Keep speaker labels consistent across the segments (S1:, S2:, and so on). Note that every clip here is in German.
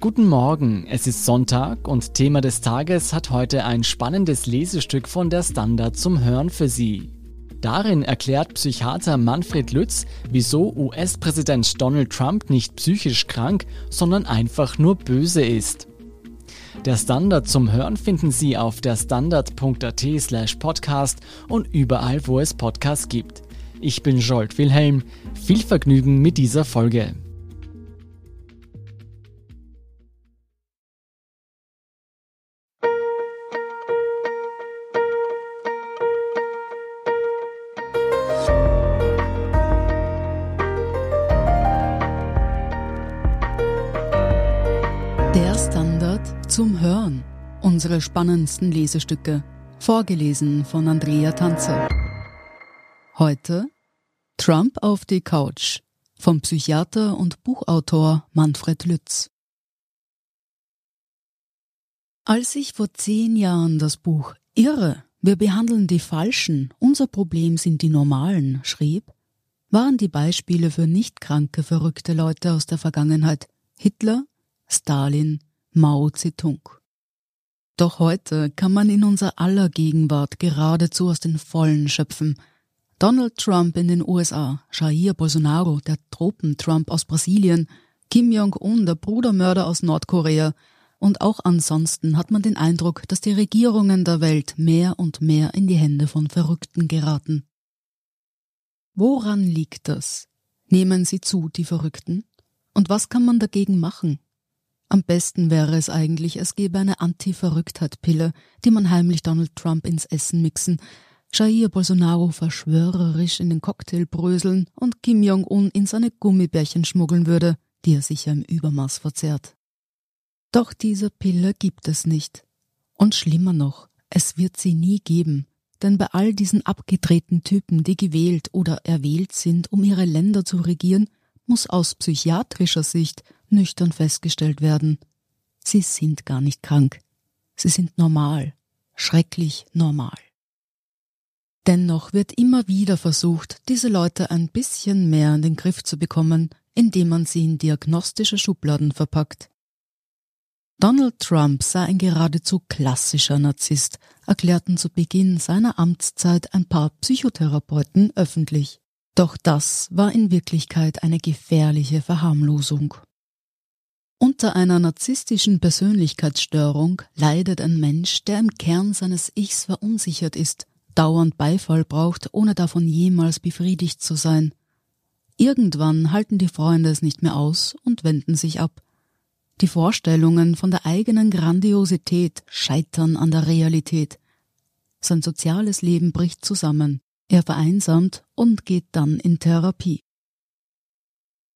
S1: Guten Morgen, es ist Sonntag und Thema des Tages hat heute ein spannendes Lesestück von der Standard zum Hören für Sie. Darin erklärt Psychiater Manfred Lütz, wieso US-Präsident Donald Trump nicht psychisch krank, sondern einfach nur böse ist. Der Standard zum Hören finden Sie auf der standard.at slash podcast und überall, wo es Podcasts gibt. Ich bin Jolt Wilhelm. Viel Vergnügen mit dieser Folge.
S2: Zum Hören. Unsere spannendsten Lesestücke. Vorgelesen von Andrea Tanzer. Heute Trump auf die Couch vom Psychiater und Buchautor Manfred Lütz. Als ich vor zehn Jahren das Buch Irre, wir behandeln die Falschen, unser Problem sind die Normalen schrieb, waren die Beispiele für nicht kranke, verrückte Leute aus der Vergangenheit Hitler, Stalin, Mao Zedong. Doch heute kann man in unser aller Gegenwart geradezu aus den Vollen schöpfen. Donald Trump in den USA, Jair Bolsonaro, der Tropen-Trump aus Brasilien, Kim Jong-un, der Brudermörder aus Nordkorea, und auch ansonsten hat man den Eindruck, dass die Regierungen der Welt mehr und mehr in die Hände von Verrückten geraten. Woran liegt das? Nehmen sie zu, die Verrückten? Und was kann man dagegen machen? Am besten wäre es eigentlich, es gäbe eine Anti-Verrücktheit-Pille, die man heimlich Donald Trump ins Essen mixen, Jair Bolsonaro verschwörerisch in den Cocktail bröseln und Kim Jong-un in seine Gummibärchen schmuggeln würde, die er sicher im Übermaß verzehrt. Doch diese Pille gibt es nicht. Und schlimmer noch, es wird sie nie geben, denn bei all diesen abgedrehten Typen, die gewählt oder erwählt sind, um ihre Länder zu regieren, muss aus psychiatrischer Sicht nüchtern festgestellt werden. Sie sind gar nicht krank. Sie sind normal, schrecklich normal. Dennoch wird immer wieder versucht, diese Leute ein bisschen mehr in den Griff zu bekommen, indem man sie in diagnostische Schubladen verpackt. Donald Trump sei ein geradezu klassischer Narzisst, erklärten zu Beginn seiner Amtszeit ein paar Psychotherapeuten öffentlich. Doch das war in Wirklichkeit eine gefährliche Verharmlosung. Unter einer narzisstischen Persönlichkeitsstörung leidet ein Mensch, der im Kern seines Ichs verunsichert ist, dauernd Beifall braucht, ohne davon jemals befriedigt zu sein. Irgendwann halten die Freunde es nicht mehr aus und wenden sich ab. Die Vorstellungen von der eigenen Grandiosität scheitern an der Realität. Sein soziales Leben bricht zusammen, er vereinsamt und geht dann in Therapie.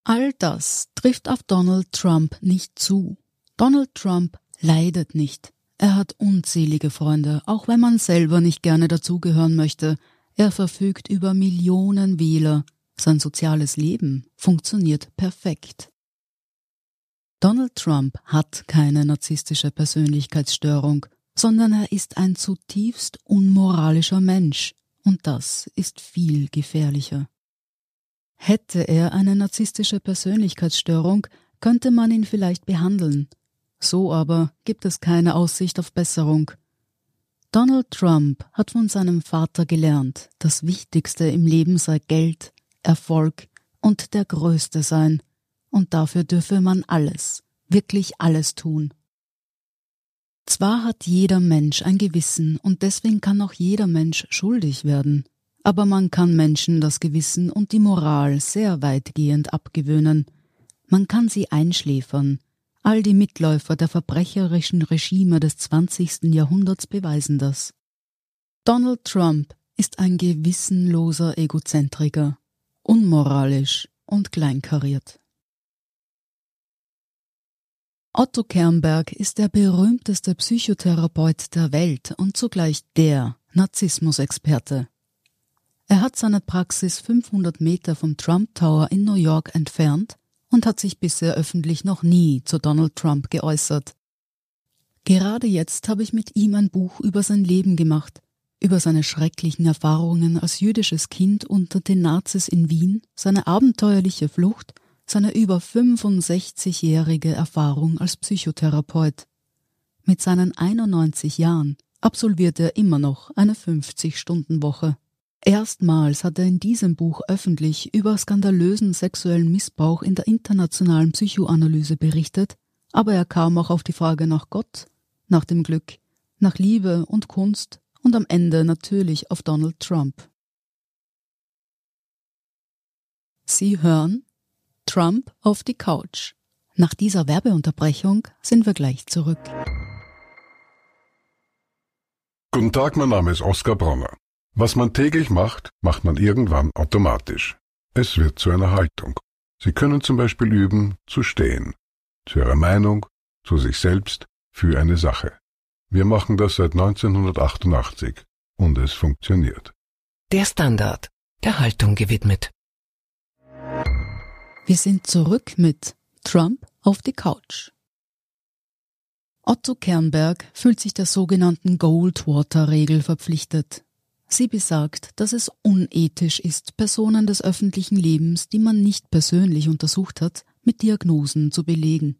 S2: All das trifft auf Donald Trump nicht zu. Donald Trump leidet nicht. Er hat unzählige Freunde, auch wenn man selber nicht gerne dazugehören möchte. Er verfügt über Millionen Wähler. Sein soziales Leben funktioniert perfekt. Donald Trump hat keine narzisstische Persönlichkeitsstörung, sondern er ist ein zutiefst unmoralischer Mensch, und das ist viel gefährlicher. Hätte er eine narzisstische Persönlichkeitsstörung, könnte man ihn vielleicht behandeln. So aber gibt es keine Aussicht auf Besserung. Donald Trump hat von seinem Vater gelernt, das Wichtigste im Leben sei Geld, Erfolg und der Größte sein, und dafür dürfe man alles, wirklich alles tun. Zwar hat jeder Mensch ein Gewissen und deswegen kann auch jeder Mensch schuldig werden, aber man kann Menschen das Gewissen und die Moral sehr weitgehend abgewöhnen. Man kann sie einschläfern. All die Mitläufer der verbrecherischen Regime des 20. Jahrhunderts beweisen das. Donald Trump ist ein gewissenloser Egozentriker, unmoralisch und kleinkariert. Otto Kernberg ist der berühmteste Psychotherapeut der Welt und zugleich der Narzissmusexperte. Hat seine Praxis 500 Meter vom Trump Tower in New York entfernt und hat sich bisher öffentlich noch nie zu Donald Trump geäußert. Gerade jetzt habe ich mit ihm ein Buch über sein Leben gemacht, über seine schrecklichen Erfahrungen als jüdisches Kind unter den Nazis in Wien, seine abenteuerliche Flucht seine über 65-jährige Erfahrung als Psychotherapeut. Mit seinen 91 Jahren absolviert er immer noch eine 50-Stunden-Woche. Erstmals hat er in diesem Buch öffentlich über skandalösen sexuellen Missbrauch in der internationalen Psychoanalyse berichtet, aber er kam auch auf die Frage nach Gott, nach dem Glück, nach Liebe und Kunst und am Ende natürlich auf Donald Trump. Sie hören Trump auf die Couch. Nach dieser Werbeunterbrechung sind wir gleich zurück.
S3: Guten Tag, mein Name ist Oskar Bronner. Was man täglich macht, macht man irgendwann automatisch. Es wird zu einer Haltung. Sie können zum Beispiel üben, zu stehen. Zu Ihrer Meinung, zu sich selbst, für eine Sache. Wir machen das seit 1988 und es funktioniert.
S4: Der Standard, der Haltung gewidmet.
S2: Wir sind zurück mit Trump auf die Couch. Otto Kernberg fühlt sich der sogenannten Goldwater-Regel verpflichtet. Sie besagt, dass es unethisch ist, Personen des öffentlichen Lebens, die man nicht persönlich untersucht hat, mit Diagnosen zu belegen.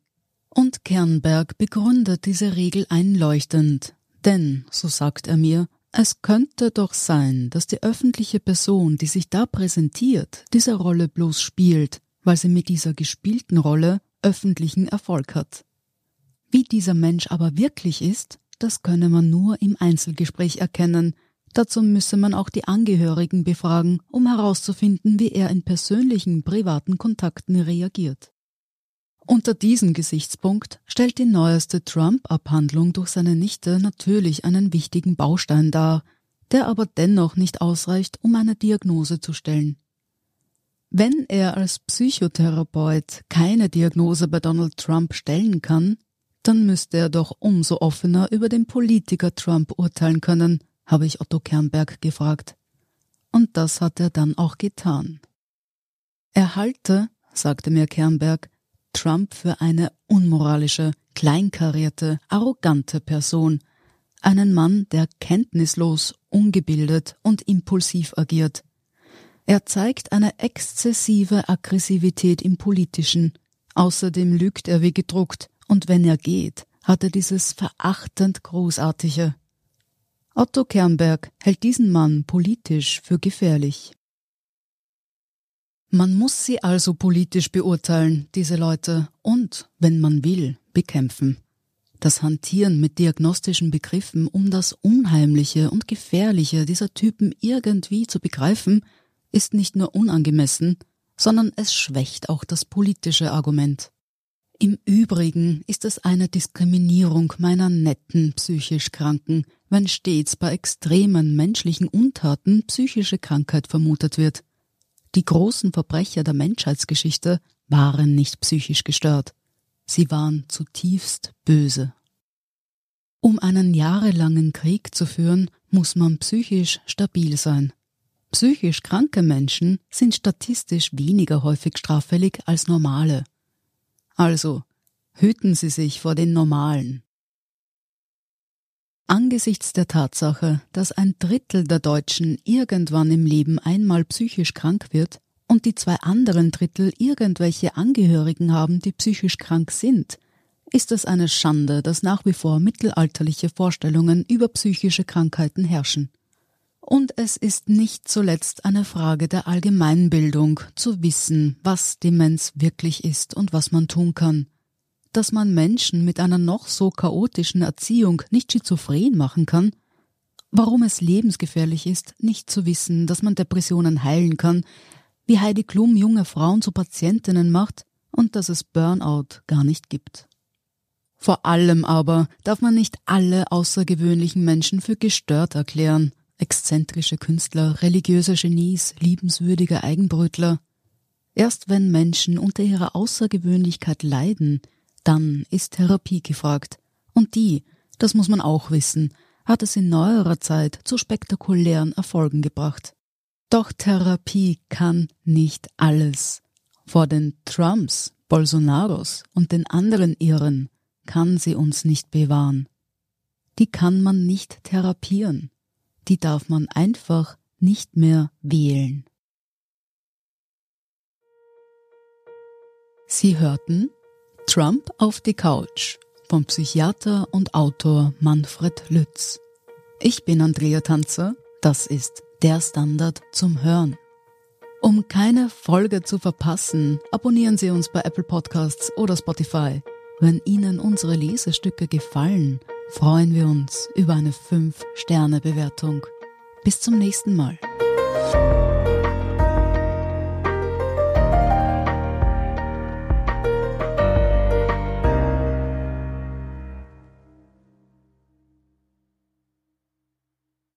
S2: Und Kernberg begründet diese Regel einleuchtend, denn, so sagt er mir, es könnte doch sein, dass die öffentliche Person, die sich da präsentiert, diese Rolle bloß spielt, weil sie mit dieser gespielten Rolle öffentlichen Erfolg hat. Wie dieser Mensch aber wirklich ist, das könne man nur im Einzelgespräch erkennen, dazu müsse man auch die Angehörigen befragen, um herauszufinden, wie er in persönlichen, privaten Kontakten reagiert. Unter diesem Gesichtspunkt stellt die neueste Trump-Abhandlung durch seine Nichte natürlich einen wichtigen Baustein dar, der aber dennoch nicht ausreicht, um eine Diagnose zu stellen. Wenn er als Psychotherapeut keine Diagnose bei Donald Trump stellen kann, dann müsste er doch umso offener über den Politiker Trump urteilen können, habe ich Otto Kernberg gefragt. Und das hat er dann auch getan. Er halte, sagte mir Kernberg, Trump für eine unmoralische, kleinkarierte, arrogante Person, einen Mann, der kenntnislos, ungebildet und impulsiv agiert. Er zeigt eine exzessive Aggressivität im Politischen. Außerdem lügt er wie gedruckt, und wenn er geht, hat er dieses verachtend Großartige. Otto Kernberg hält diesen Mann politisch für gefährlich. Man muss sie also politisch beurteilen, diese Leute, und, wenn man will, bekämpfen. Das Hantieren mit diagnostischen Begriffen, um das Unheimliche und Gefährliche dieser Typen irgendwie zu begreifen, ist nicht nur unangemessen, sondern es schwächt auch das politische Argument. Im Übrigen ist es eine Diskriminierung meiner netten psychisch Kranken, wenn stets bei extremen menschlichen Untaten psychische Krankheit vermutet wird. Die großen Verbrecher der Menschheitsgeschichte waren nicht psychisch gestört. Sie waren zutiefst böse. Um einen jahrelangen Krieg zu führen, muss man psychisch stabil sein. Psychisch kranke Menschen sind statistisch weniger häufig straffällig als normale. Also hüten Sie sich vor den Normalen. Angesichts der Tatsache, dass ein Drittel der Deutschen irgendwann im Leben einmal psychisch krank wird und die zwei anderen Drittel irgendwelche Angehörigen haben, die psychisch krank sind, ist es eine Schande, dass nach wie vor mittelalterliche Vorstellungen über psychische Krankheiten herrschen. Und es ist nicht zuletzt eine Frage der Allgemeinbildung, zu wissen, was Demenz wirklich ist und was man tun kann. Dass man Menschen mit einer noch so chaotischen Erziehung nicht schizophren machen kann, warum es lebensgefährlich ist, nicht zu wissen, dass man Depressionen heilen kann, wie Heidi Klum junge Frauen zu Patientinnen macht. Und dass es Burnout gar nicht gibt. Vor allem aber darf man nicht alle außergewöhnlichen Menschen für gestört erklären, exzentrische Künstler, religiöse Genies, liebenswürdige Eigenbrötler. Erst wenn Menschen unter ihrer Außergewöhnlichkeit leiden, dann ist Therapie gefragt. Und die, das muss man auch wissen, hat es in neuerer Zeit zu spektakulären Erfolgen gebracht. Doch Therapie kann nicht alles. Vor den Trumps, Bolsonaros und den anderen Irren kann sie uns nicht bewahren. Die kann man nicht therapieren. Die darf man einfach nicht mehr wählen. Sie hörten Trump auf die Couch vom Psychiater und Autor Manfred Lütz. Ich bin Andrea Tanzer, das ist der Standard zum Hören. Um keine Folge zu verpassen, abonnieren Sie uns bei Apple Podcasts oder Spotify. Wenn Ihnen unsere Lesestücke gefallen, freuen wir uns über eine 5-Sterne-Bewertung. Bis zum nächsten Mal.